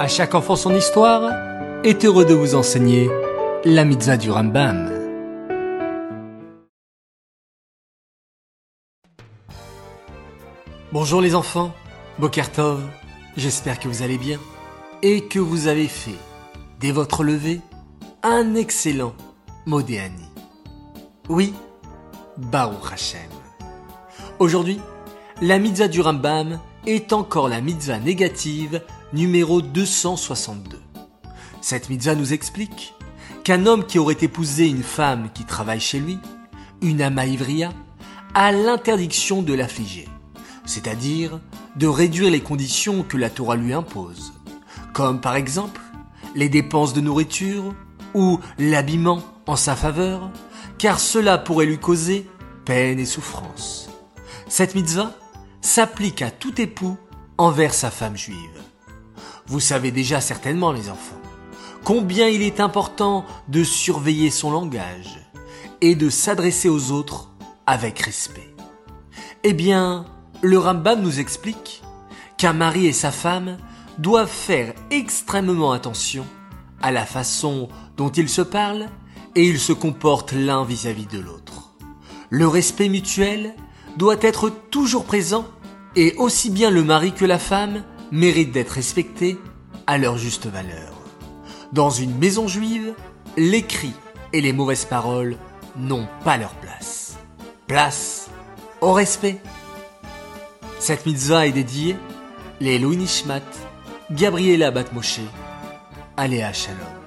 À chaque enfant son histoire est heureux de vous enseigner la mitzvah du Rambam. Bonjour les enfants, Bokertov, j'espère que vous allez bien et que vous avez fait, dès votre lever, un excellent Modéani. Oui, Baruch Hashem. Aujourd'hui, la mitzvah du Rambam est encore la mitzvah négative numéro 262. Cette mitzvah nous explique qu'un homme qui aurait épousé une femme qui travaille chez lui, une amaïvria, a l'interdiction de l'affliger, c'est-à-dire de réduire les conditions que la Torah lui impose, comme par exemple les dépenses de nourriture ou l'habillement en sa faveur, car cela pourrait lui causer peine et souffrance. Cette mitzvah s'applique à tout époux envers sa femme juive. Vous savez déjà certainement, les enfants, combien il est important de surveiller son langage et de s'adresser aux autres avec respect. Eh bien, le Rambam nous explique qu'un mari et sa femme doivent faire extrêmement attention à la façon dont ils se parlent et ils se comportent l'un vis-à-vis de l'autre. Le respect mutuel doit être toujours présent et aussi bien le mari que la femme méritent d'être respectés à leur juste valeur. Dans une maison juive, les cris et les mauvaises paroles n'ont pas leur place. Place au respect. Cette mitzvah est dédiée les Nishmat, Gabriela Batmoshe, Aléa Shalom.